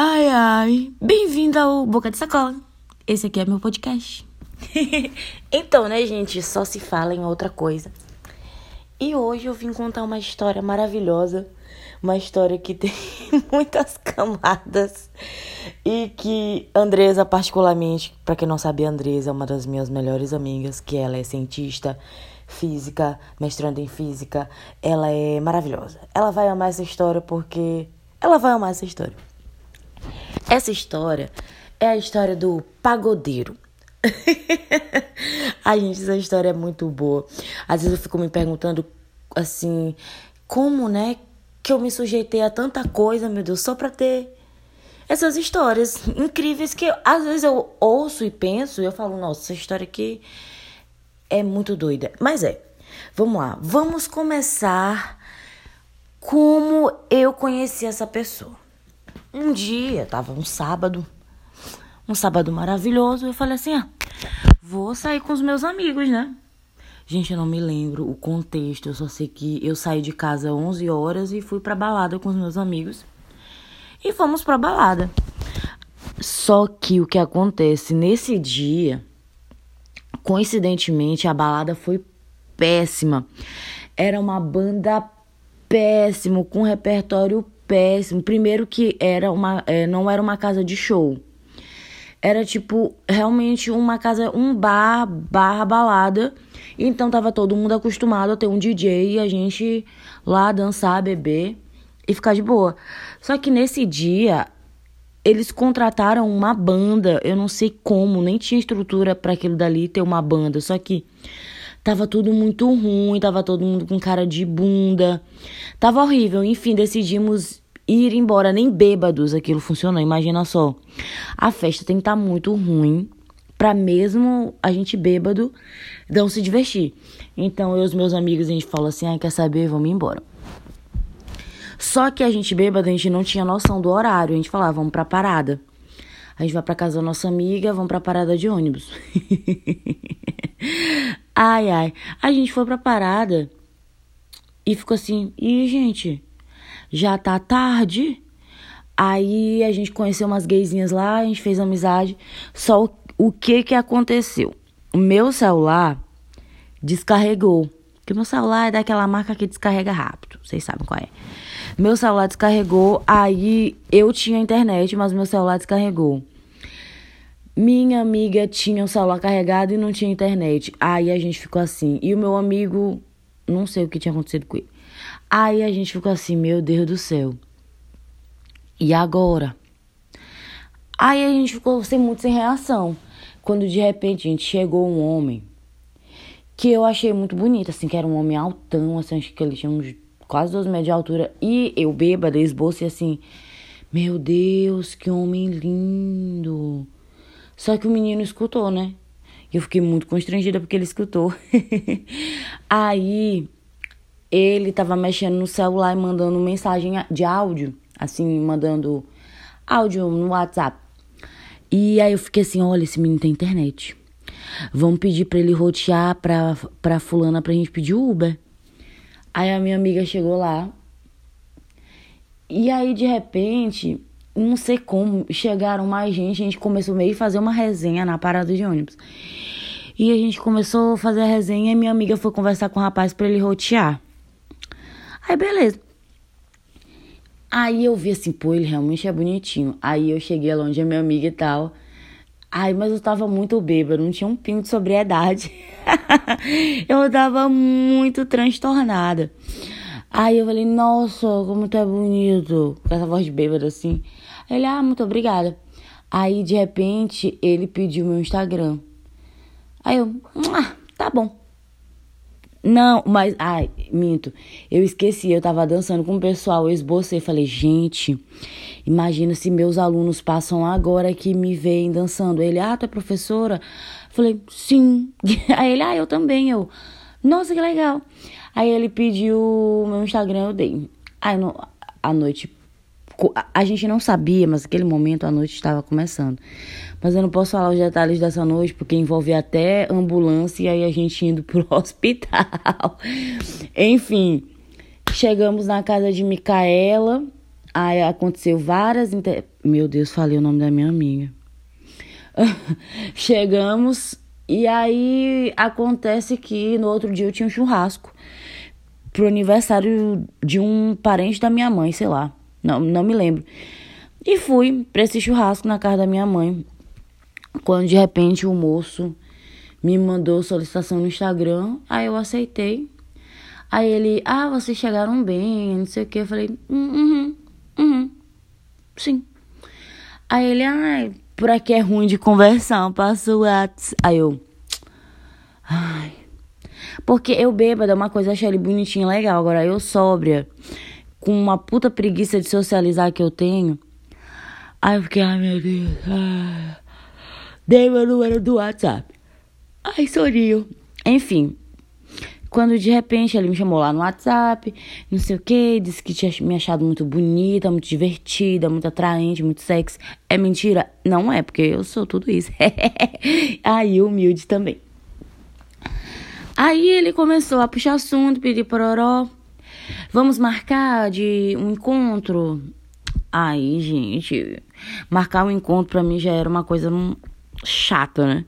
Ai, ai. Bem-vindo ao Boca de Sacola. Esse aqui é meu podcast. então, né, gente? Só se fala em outra coisa. E hoje eu vim contar uma história maravilhosa. Uma história que tem muitas camadas. E que Andresa, particularmente, para quem não sabe, Andresa é uma das minhas melhores amigas. Que ela é cientista física, mestrando em física. Ela é maravilhosa. Ela vai amar essa história porque. Ela vai amar essa história. Essa história é a história do pagodeiro. Ai, gente, essa história é muito boa. Às vezes eu fico me perguntando assim, como, né, que eu me sujeitei a tanta coisa, meu Deus, só pra ter essas histórias incríveis que eu, às vezes eu ouço e penso e eu falo, nossa, essa história aqui é muito doida. Mas é. Vamos lá. Vamos começar como eu conheci essa pessoa. Um dia, tava um sábado, um sábado maravilhoso, eu falei assim: ah, vou sair com os meus amigos, né? Gente, eu não me lembro o contexto, eu só sei que eu saí de casa às 11 horas e fui pra balada com os meus amigos. E fomos pra balada. Só que o que acontece nesse dia, coincidentemente, a balada foi péssima. Era uma banda péssima, com repertório péssimo. Primeiro que era uma, é, não era uma casa de show. Era tipo realmente uma casa, um bar, barra balada. Então tava todo mundo acostumado a ter um DJ e a gente lá dançar, beber e ficar de boa. Só que nesse dia eles contrataram uma banda, eu não sei como, nem tinha estrutura para aquilo dali ter uma banda, só que tava tudo muito ruim, tava todo mundo com cara de bunda. Tava horrível. Enfim, decidimos ir embora, nem bêbados aquilo funcionou. Imagina só. A festa tem que estar tá muito ruim para mesmo a gente bêbado não se divertir. Então eu e os meus amigos a gente falou assim: "Ah, quer saber? Vamos embora". Só que a gente bêbado, a gente não tinha noção do horário. A gente falava: "Vamos pra parada". A gente vai pra casa da nossa amiga, vamos pra parada de ônibus. ai, ai. A gente foi pra parada e ficou assim: "E, gente, já tá tarde. Aí a gente conheceu umas gaysinhas lá, a gente fez amizade. Só o, o que que aconteceu? O meu celular descarregou. Porque meu celular é daquela marca que descarrega rápido. Vocês sabem qual é. Meu celular descarregou, aí eu tinha internet, mas meu celular descarregou. Minha amiga tinha o celular carregado e não tinha internet. Aí a gente ficou assim. E o meu amigo, não sei o que tinha acontecido com ele. Aí a gente ficou assim, meu Deus do céu. E agora? Aí a gente ficou sem, muito sem reação. Quando de repente a gente chegou um homem que eu achei muito bonito, assim, que era um homem altão, assim, acho que ele tinha uns quase dois metros de altura. E eu bêbada, esboço e assim, meu Deus, que homem lindo. Só que o menino escutou, né? Eu fiquei muito constrangida porque ele escutou. Aí ele estava mexendo no celular e mandando mensagem de áudio, assim, mandando áudio no WhatsApp. E aí eu fiquei assim, olha, esse menino tem internet. Vamos pedir para ele rotear pra, pra fulana pra gente pedir Uber. Aí a minha amiga chegou lá. E aí, de repente, não sei como, chegaram mais gente. A gente começou meio a fazer uma resenha na parada de ônibus. E a gente começou a fazer a resenha e minha amiga foi conversar com o rapaz para ele rotear. Aí, beleza. Aí eu vi assim, pô, ele realmente é bonitinho. Aí eu cheguei longe a minha amiga e tal. Ai, mas eu tava muito bêbada, não tinha um pingo de sobriedade. eu tava muito transtornada. Aí eu falei, nossa, como tu é bonito. Com essa voz de bêbada assim. Ele, ah, muito obrigada. Aí de repente ele pediu meu Instagram. Aí eu, ah, tá bom. Não, mas. Ai, minto. Eu esqueci, eu tava dançando com o pessoal, eu esbocei. Falei, gente, imagina se meus alunos passam agora que me veem dançando. Ele, ah, tu é professora? Falei, sim. Aí ele, ah, eu também. Eu, nossa, que legal. Aí ele pediu meu Instagram, eu dei. Aí no, a noite a gente não sabia, mas naquele momento a noite estava começando. Mas eu não posso falar os detalhes dessa noite, porque envolve até ambulância e aí a gente indo pro hospital. Enfim, chegamos na casa de Micaela. Aí aconteceu várias. Inter... Meu Deus, falei o nome da minha amiga. Chegamos e aí acontece que no outro dia eu tinha um churrasco pro aniversário de um parente da minha mãe, sei lá. Não, não me lembro. E fui pra esse churrasco na casa da minha mãe. Quando de repente o moço me mandou solicitação no Instagram, aí eu aceitei. Aí ele, ah, vocês chegaram bem, não sei o que. Eu falei, hum, uhum, uhum, sim. Aí ele, ai, por aqui é ruim de conversar, passa o WhatsApp. Aí eu. Ai. Porque eu bêbada é uma coisa, achei ele bonitinho legal. Agora eu sóbria, com uma puta preguiça de socializar que eu tenho. Aí eu fiquei, ai meu Deus. Ai. Dei meu número do WhatsApp. Ai, sorriu. Enfim, quando de repente ele me chamou lá no WhatsApp, não sei o que, disse que tinha me achado muito bonita, muito divertida, muito atraente, muito sexy. É mentira? Não é, porque eu sou tudo isso. Aí, humilde também. Aí ele começou a puxar assunto, pedir pororó. Vamos marcar de um encontro. Aí, gente, marcar um encontro pra mim já era uma coisa chata, né?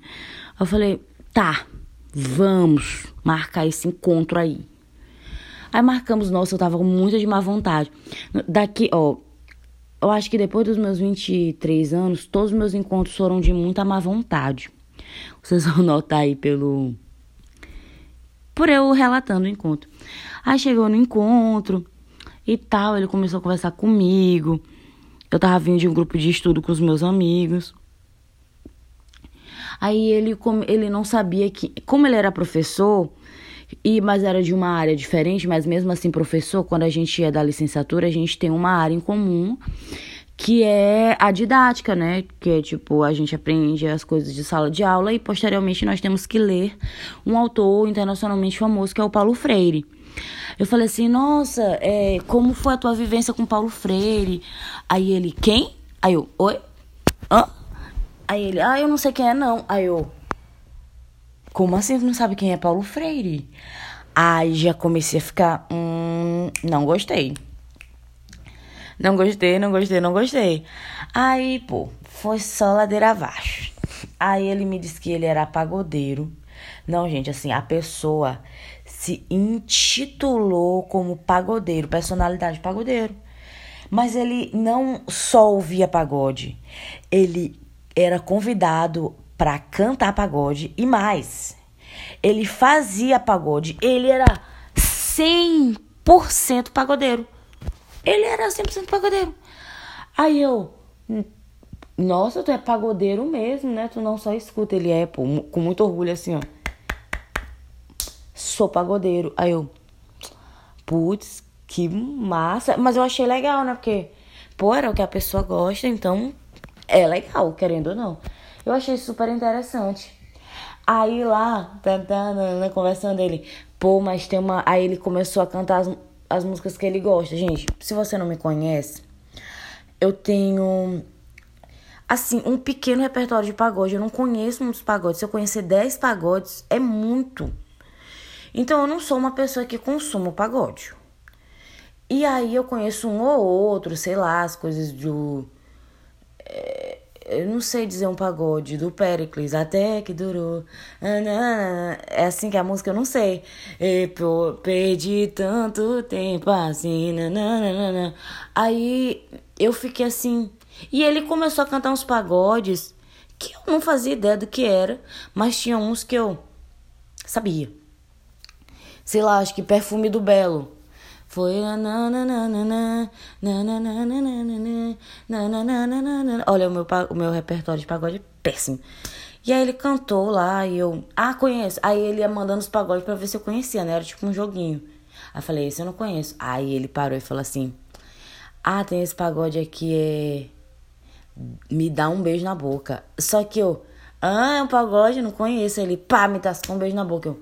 Eu falei, tá, Vamos marcar esse encontro aí. Aí marcamos, nossa, eu tava com muita de má vontade. Daqui, ó, eu acho que depois dos meus 23 anos, todos os meus encontros foram de muita má vontade. Vocês vão notar aí pelo. Por eu relatando o encontro. Aí chegou no encontro e tal, ele começou a conversar comigo. Eu tava vindo de um grupo de estudo com os meus amigos. Aí ele, ele não sabia que. Como ele era professor, e mas era de uma área diferente, mas mesmo assim, professor, quando a gente é da licenciatura, a gente tem uma área em comum que é a didática, né? Que é tipo, a gente aprende as coisas de sala de aula e posteriormente nós temos que ler um autor internacionalmente famoso que é o Paulo Freire. Eu falei assim, nossa, é, como foi a tua vivência com Paulo Freire? Aí ele, quem? Aí eu, oi? Hã? Aí ele, ah, eu não sei quem é não. Aí eu, como assim tu não sabe quem é Paulo Freire? Aí já comecei a ficar, hum, não gostei. Não gostei, não gostei, não gostei. Aí, pô, foi só ladeira abaixo. Aí ele me disse que ele era pagodeiro. Não, gente, assim, a pessoa se intitulou como pagodeiro, personalidade pagodeiro. Mas ele não só ouvia pagode, ele era convidado para cantar pagode e mais. Ele fazia pagode, ele era 100% pagodeiro. Ele era 100% pagodeiro. Aí eu, nossa, tu é pagodeiro mesmo, né? Tu não só escuta, ele é, pô, com muito orgulho assim, ó. Sou pagodeiro. Aí eu, putz, que massa. Mas eu achei legal, né? Porque, pô, era o que a pessoa gosta, então é legal, querendo ou não. Eu achei super interessante. Aí lá, tá, tá, conversando ele, pô, mas tem uma. Aí ele começou a cantar as, as músicas que ele gosta. Gente, se você não me conhece, eu tenho assim, um pequeno repertório de pagode. Eu não conheço muitos pagodes. Se eu conhecer 10 pagodes, é muito. Então eu não sou uma pessoa que consuma pagode. E aí eu conheço um ou outro, sei lá, as coisas do eu não sei dizer um pagode do Pericles, até que durou. É assim que é a música, eu não sei. E perdi tanto tempo assim. Nananana. Aí eu fiquei assim. E ele começou a cantar uns pagodes que eu não fazia ideia do que era, mas tinha uns que eu sabia. Sei lá, acho que Perfume do Belo. Foi Olha, o meu, o meu repertório de pagode é péssimo. E aí ele cantou lá e eu, ah, conheço. Aí ele ia mandando os pagodes pra ver se eu conhecia, né? Era tipo um joguinho. Aí eu falei, esse eu não conheço. Aí ele parou e falou assim: Ah, tem esse pagode aqui, é. Me dá um beijo na boca. Só que eu, ah, é um pagode, não conheço. Ele, pá, me dá um beijo na boca. Eu,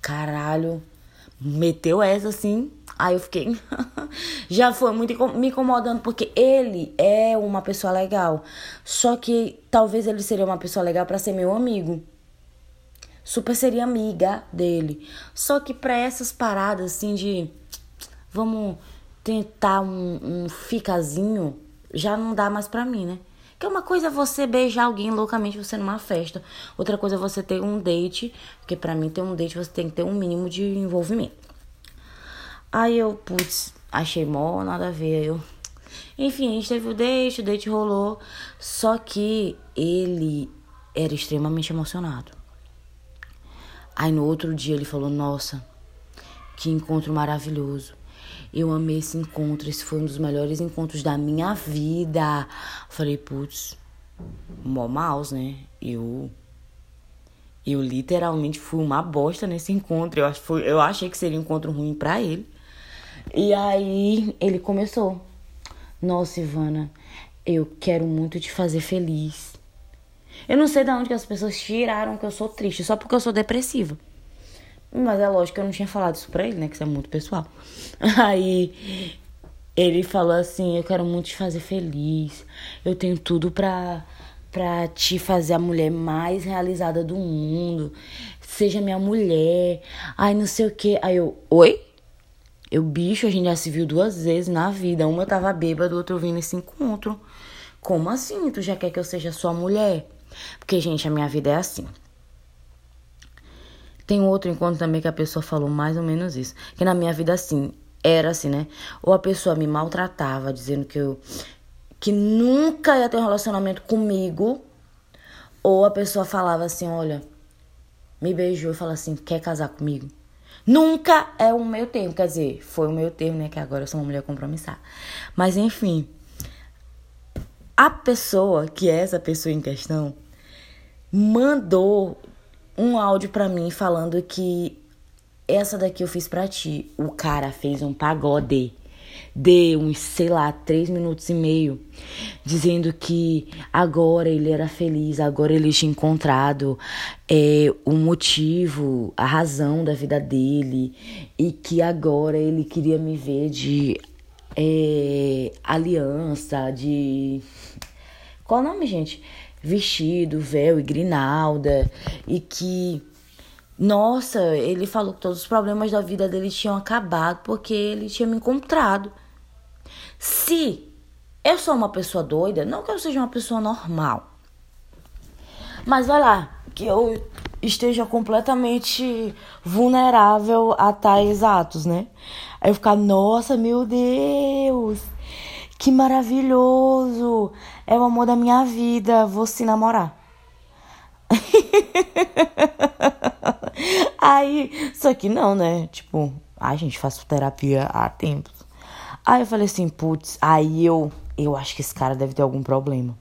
caralho meteu essa assim. Aí eu fiquei. já foi muito me incomodando, porque ele é uma pessoa legal. Só que talvez ele seria uma pessoa legal para ser meu amigo. Super seria amiga dele. Só que pra essas paradas assim de. Vamos. tentar um, um ficazinho, já não dá mais pra mim, né? Que uma coisa é você beijar alguém loucamente você numa festa, outra coisa é você ter um date, porque para mim ter um date você tem que ter um mínimo de envolvimento. Aí eu, putz, achei mó, nada a ver, eu enfim, a gente teve o date, o date rolou. Só que ele era extremamente emocionado. Aí no outro dia ele falou: Nossa, que encontro maravilhoso. Eu amei esse encontro, esse foi um dos melhores encontros da minha vida. falei, putz, mó mouse, né? Eu. Eu literalmente fui uma bosta nesse encontro. Eu, foi, eu achei que seria um encontro ruim para ele. E aí ele começou. Nossa, Ivana, eu quero muito te fazer feliz. Eu não sei de onde que as pessoas tiraram que eu sou triste, só porque eu sou depressiva. Mas é lógico que eu não tinha falado isso pra ele, né? Que isso é muito pessoal. Aí ele falou assim: Eu quero muito te fazer feliz. Eu tenho tudo pra, pra te fazer a mulher mais realizada do mundo. Seja minha mulher. Ai, não sei o que. Aí eu, oi? Eu, bicho, a gente já se viu duas vezes na vida. Uma eu tava bêbada, outra eu vim nesse encontro. Como assim? Tu já quer que eu seja sua mulher? Porque, gente, a minha vida é assim. Tem outro encontro também que a pessoa falou mais ou menos isso. Que na minha vida, assim, era assim, né? Ou a pessoa me maltratava, dizendo que eu. que nunca ia ter um relacionamento comigo. Ou a pessoa falava assim: olha, me beijou e falava assim: quer casar comigo? Nunca é o meu termo, quer dizer, foi o meu termo, né? Que agora eu sou uma mulher compromissada. Mas enfim, a pessoa, que é essa pessoa em questão, mandou um áudio para mim falando que essa daqui eu fiz pra ti. O cara fez um pagode de uns, sei lá, três minutos e meio, dizendo que agora ele era feliz, agora ele tinha encontrado é, o motivo, a razão da vida dele e que agora ele queria me ver de é, aliança, de. Qual o nome, gente? Vestido, véu e grinalda, e que nossa, ele falou que todos os problemas da vida dele tinham acabado porque ele tinha me encontrado. Se eu sou uma pessoa doida, não que eu seja uma pessoa normal. Mas vai lá, que eu esteja completamente vulnerável a tais atos, né? Aí eu ficar, nossa, meu Deus, que maravilhoso, é o amor da minha vida, vou se namorar. Aí, só que não, né? Tipo, a gente faz terapia há tempos. Aí eu falei assim, putz, aí eu, eu acho que esse cara deve ter algum problema.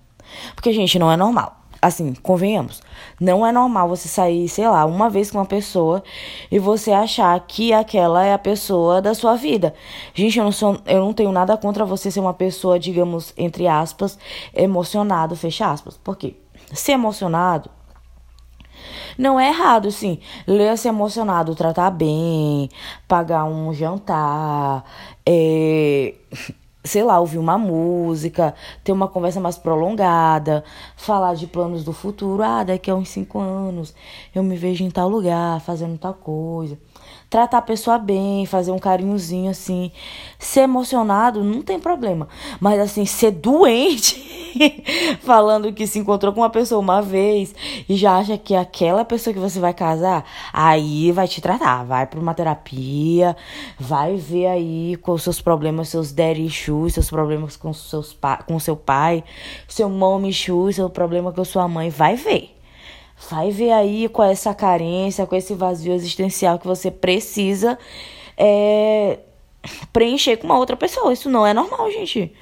Porque, gente, não é normal. Assim, convenhamos. Não é normal você sair, sei lá, uma vez com uma pessoa e você achar que aquela é a pessoa da sua vida. Gente, eu não, sou, eu não tenho nada contra você ser uma pessoa, digamos, entre aspas, emocionado, fecha aspas. Por quê? Ser emocionado não é errado, sim. Ler-se emocionado, tratar bem, pagar um jantar, é, sei lá, ouvir uma música, ter uma conversa mais prolongada, falar de planos do futuro. Ah, daqui a uns cinco anos eu me vejo em tal lugar, fazendo tal coisa tratar a pessoa bem, fazer um carinhozinho assim. Ser emocionado não tem problema. Mas assim, ser doente, falando que se encontrou com uma pessoa uma vez e já acha que é aquela pessoa que você vai casar, aí vai te tratar. Vai para uma terapia, vai ver aí com os seus problemas, seus daddy issues, seus problemas com, seus com seu pai, seu mom issues, seu problema com sua mãe. Vai ver. Vai ver aí com é essa carência, com esse vazio existencial que você precisa é, preencher com uma outra pessoa. Isso não é normal, gente.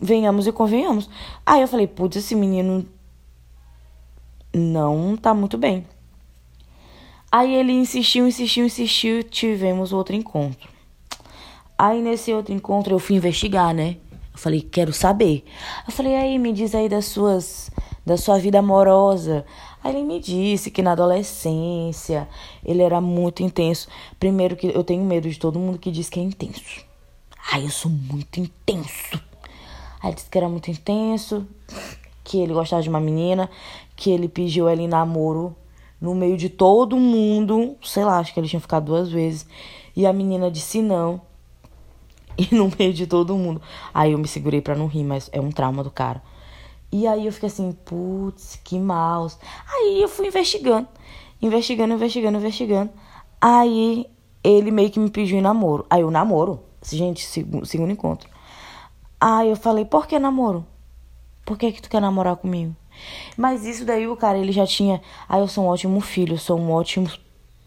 Venhamos e convenhamos. Aí eu falei, putz, esse menino não tá muito bem. Aí ele insistiu, insistiu, insistiu, tivemos outro encontro. Aí nesse outro encontro eu fui investigar, né? Eu falei, quero saber. Eu falei, aí, me diz aí das suas da sua vida amorosa. Ele me disse que na adolescência ele era muito intenso. Primeiro que eu tenho medo de todo mundo que diz que é intenso. Ai, eu sou muito intenso. Aí ele disse que era muito intenso, que ele gostava de uma menina, que ele pediu ela em namoro no meio de todo mundo. Sei lá, acho que ele tinha ficado duas vezes. E a menina disse não. E no meio de todo mundo. Aí eu me segurei pra não rir, mas é um trauma do cara. E aí eu fiquei assim, putz, que maus. Aí eu fui investigando. Investigando, investigando, investigando. Aí ele meio que me pediu em namoro. Aí eu namoro. Gente, segundo encontro. Aí eu falei, por que namoro? Por que que tu quer namorar comigo? Mas isso daí o cara, ele já tinha. Aí eu sou um ótimo filho, eu sou um ótimo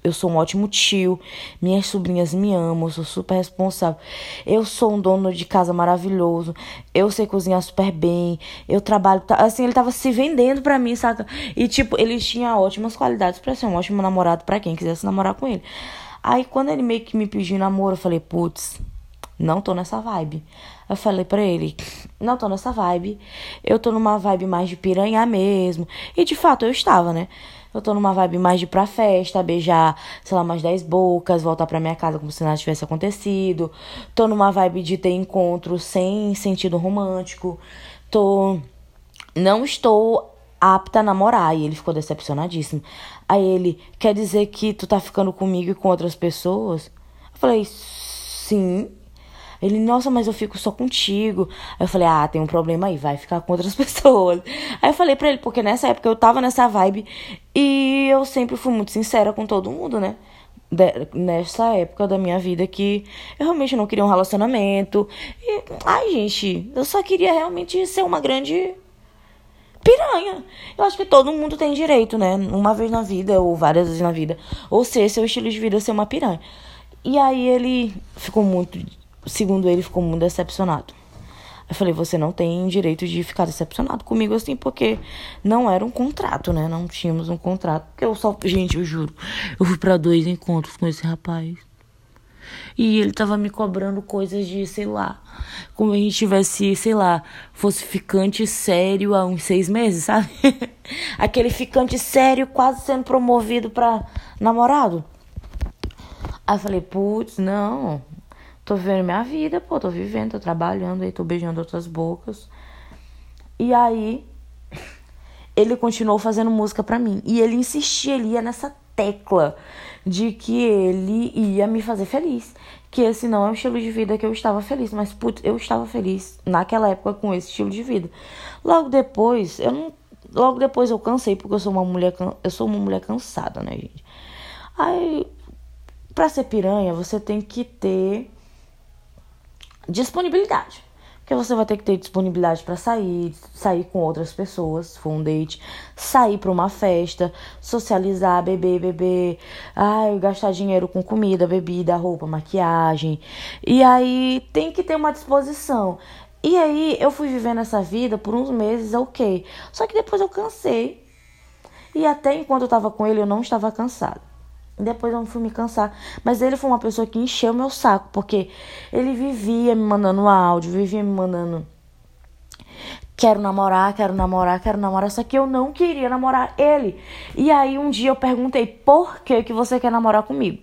eu sou um ótimo tio, minhas sobrinhas me amam, eu sou super responsável. Eu sou um dono de casa maravilhoso, eu sei cozinhar super bem, eu trabalho. Assim, ele tava se vendendo pra mim, saca? E, tipo, ele tinha ótimas qualidades pra ser um ótimo namorado pra quem quisesse namorar com ele. Aí, quando ele meio que me pediu namoro, eu falei, putz, não tô nessa vibe. Eu falei pra ele, não tô nessa vibe, eu tô numa vibe mais de piranha mesmo. E de fato eu estava, né? Eu tô numa vibe mais de ir pra festa, beijar, sei lá, mais 10 bocas, voltar pra minha casa como se nada tivesse acontecido. Tô numa vibe de ter encontro sem sentido romântico. Tô. Não estou apta a namorar. E ele ficou decepcionadíssimo. Aí ele, quer dizer que tu tá ficando comigo e com outras pessoas? Eu falei, sim. Ele, nossa, mas eu fico só contigo. Aí eu falei, ah, tem um problema aí, vai ficar com outras pessoas. Aí eu falei pra ele, porque nessa época eu tava nessa vibe e eu sempre fui muito sincera com todo mundo, né? De, nessa época da minha vida que eu realmente não queria um relacionamento. E, ai, gente, eu só queria realmente ser uma grande piranha. Eu acho que todo mundo tem direito, né? Uma vez na vida, ou várias vezes na vida. Ou ser seu estilo de vida ser uma piranha. E aí ele ficou muito segundo ele, ficou muito decepcionado. Eu falei, você não tem direito de ficar decepcionado comigo assim, porque não era um contrato, né? Não tínhamos um contrato. Porque eu só. Gente, eu juro, eu fui para dois encontros com esse rapaz. E ele tava me cobrando coisas de, sei lá, como a gente tivesse, sei lá, fosse ficante sério há uns seis meses, sabe? Aquele ficante sério quase sendo promovido pra namorado. Aí eu falei, putz, não, Tô vivendo minha vida, pô, tô vivendo, tô trabalhando, aí tô beijando outras bocas. E aí ele continuou fazendo música pra mim. E ele insistia, ele ia nessa tecla de que ele ia me fazer feliz. Que esse não é o estilo de vida que eu estava feliz. Mas, putz, eu estava feliz naquela época com esse estilo de vida. Logo depois, eu não. Logo depois eu cansei, porque eu sou uma mulher. Eu sou uma mulher cansada, né, gente? Aí, pra ser piranha, você tem que ter disponibilidade. Porque você vai ter que ter disponibilidade para sair, sair com outras pessoas, se for um date, sair para uma festa, socializar, beber, beber, ai, gastar dinheiro com comida, bebida, roupa, maquiagem. E aí tem que ter uma disposição. E aí eu fui vivendo essa vida por uns meses, ok. Só que depois eu cansei. E até enquanto eu tava com ele, eu não estava cansada. Depois eu fui me cansar. Mas ele foi uma pessoa que encheu meu saco, porque ele vivia me mandando áudio, vivia me mandando. Quero namorar, quero namorar, quero namorar. Só que eu não queria namorar ele. E aí um dia eu perguntei: por que, que você quer namorar comigo?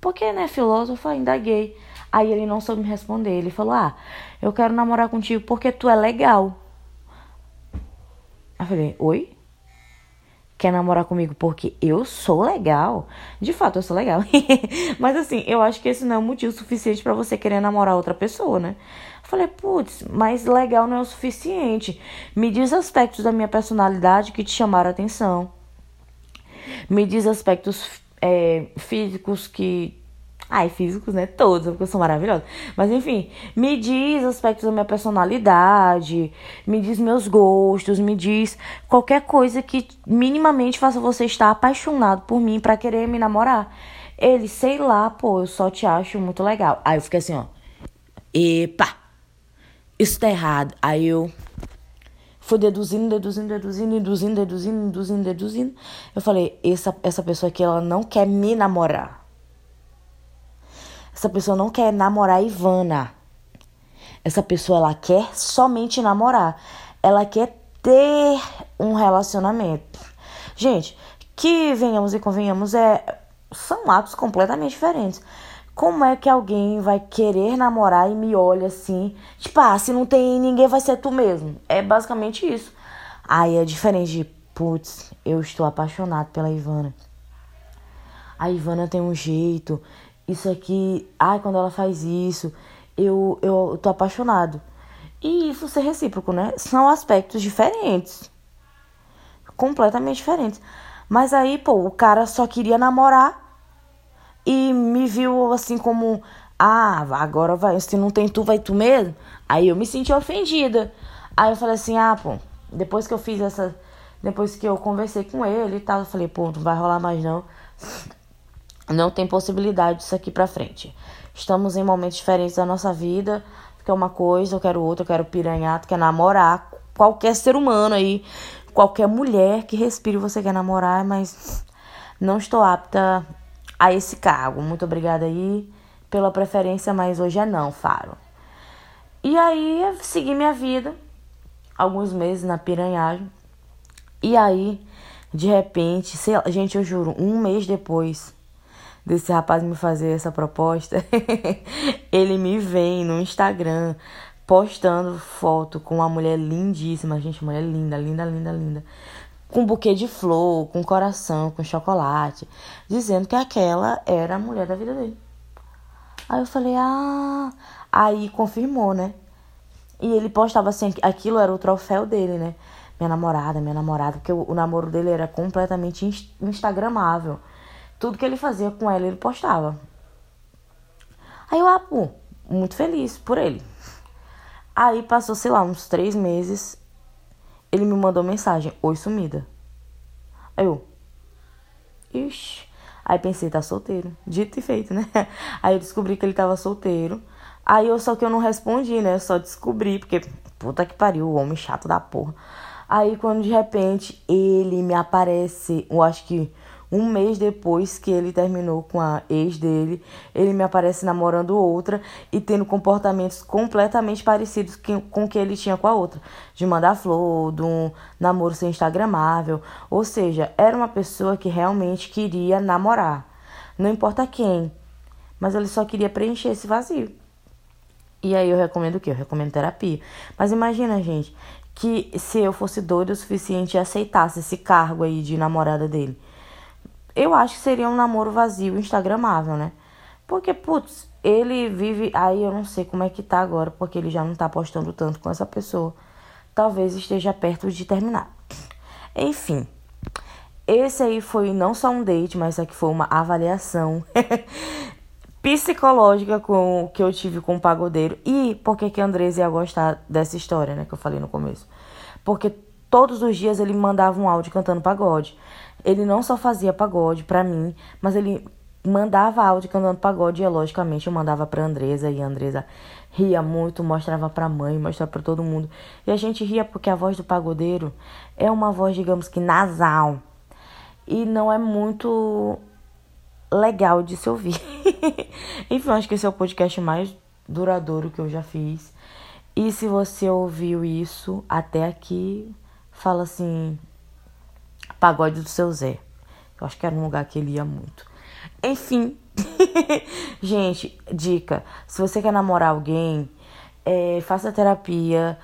Porque, né, filósofo, ainda gay. Aí ele não soube me responder. Ele falou: ah, eu quero namorar contigo porque tu é legal. Eu falei: oi? Quer namorar comigo porque eu sou legal. De fato, eu sou legal. Mas assim, eu acho que esse não é um motivo suficiente para você querer namorar outra pessoa, né? falei, putz, mas legal não é o suficiente. Me diz aspectos da minha personalidade que te chamaram a atenção. Me diz aspectos é, físicos que Ai, físicos, né? Todos, porque eu sou maravilhosa. Mas enfim, me diz aspectos da minha personalidade, me diz meus gostos, me diz qualquer coisa que minimamente faça você estar apaixonado por mim para querer me namorar. Ele, sei lá, pô, eu só te acho muito legal. Aí eu fiquei assim, ó. Epa! Isso tá errado. Aí eu fui deduzindo, deduzindo, deduzindo, deduzindo, deduzindo, deduzindo, deduzindo. Eu falei, essa, essa pessoa aqui, ela não quer me namorar. Essa pessoa não quer namorar a Ivana. Essa pessoa ela quer somente namorar. Ela quer ter um relacionamento. Gente, que venhamos e convenhamos é são atos completamente diferentes. Como é que alguém vai querer namorar e me olha assim? Tipo, ah, se não tem ninguém, vai ser tu mesmo. É basicamente isso. Aí é diferente de, putz, eu estou apaixonado pela Ivana. A Ivana tem um jeito, isso aqui, ai, quando ela faz isso, eu, eu tô apaixonado. E isso ser recíproco, né? São aspectos diferentes. Completamente diferentes. Mas aí, pô, o cara só queria namorar e me viu assim como ah, agora vai, se não tem tu, vai tu mesmo. Aí eu me senti ofendida. Aí eu falei assim, ah, pô, depois que eu fiz essa. Depois que eu conversei com ele e tal, eu falei, pô, não vai rolar mais não. Não tem possibilidade disso aqui pra frente. Estamos em momentos diferentes da nossa vida. Quer uma coisa, eu quero outra, eu quero piranhar, tu quer namorar. Qualquer ser humano aí, qualquer mulher que respire, você quer namorar, mas não estou apta a esse cargo. Muito obrigada aí pela preferência, mas hoje é não, Faro. E aí segui minha vida, alguns meses na piranhagem. E aí, de repente, sei lá, gente, eu juro, um mês depois desse rapaz me fazer essa proposta, ele me vem no Instagram postando foto com uma mulher lindíssima, gente, mulher linda, linda, linda, linda com buquê de flor, com coração, com chocolate, dizendo que aquela era a mulher da vida dele. Aí eu falei, ah. Aí confirmou, né? E ele postava assim, aquilo era o troféu dele, né? Minha namorada, minha namorada, porque o, o namoro dele era completamente instagramável. Tudo que ele fazia com ela, ele postava. Aí eu, ah, pô, muito feliz por ele. Aí passou, sei lá, uns três meses ele me mandou mensagem: Oi, sumida. Aí eu. Ixi. Aí pensei, tá solteiro. Dito e feito, né? Aí eu descobri que ele tava solteiro. Aí eu só que eu não respondi, né? Eu só descobri, porque puta que pariu, o homem chato da porra. Aí quando de repente ele me aparece, eu acho que um mês depois que ele terminou com a ex dele, ele me aparece namorando outra e tendo comportamentos completamente parecidos com o que ele tinha com a outra. De mandar flor, de um namoro sem instagramável. Ou seja, era uma pessoa que realmente queria namorar. Não importa quem. Mas ele só queria preencher esse vazio. E aí eu recomendo o quê? Eu recomendo terapia. Mas imagina, gente, que se eu fosse doida o suficiente e aceitasse esse cargo aí de namorada dele eu acho que seria um namoro vazio, instagramável, né? Porque, putz, ele vive. Aí eu não sei como é que tá agora, porque ele já não tá postando tanto com essa pessoa. Talvez esteja perto de terminar. Enfim. Esse aí foi não só um date, mas aqui foi uma avaliação psicológica com que eu tive com o pagodeiro. E por que que Andresa ia gostar dessa história, né? Que eu falei no começo. Porque todos os dias ele mandava um áudio cantando pagode. Ele não só fazia pagode para mim, mas ele mandava áudio cantando pagode e, logicamente, eu mandava pra Andresa e a Andresa ria muito, mostrava pra mãe, mostrava pra todo mundo. E a gente ria porque a voz do pagodeiro é uma voz, digamos que nasal. E não é muito legal de se ouvir. Enfim, acho que esse é o podcast mais duradouro que eu já fiz. E se você ouviu isso até aqui, fala assim: Pagode do seu Zé. Eu acho que era um lugar que ele ia muito. Enfim. Gente, dica: se você quer namorar alguém, é, faça terapia,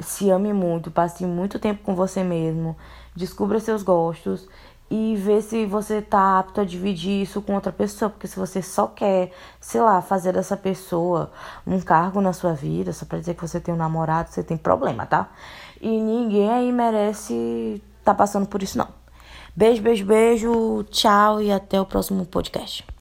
se ame muito, passe muito tempo com você mesmo, descubra seus gostos e vê se você tá apto a dividir isso com outra pessoa, porque se você só quer, sei lá, fazer dessa pessoa um cargo na sua vida, só pra dizer que você tem um namorado, você tem problema, tá? E ninguém aí merece tá passando por isso não. Beijo, beijo, beijo. Tchau e até o próximo podcast.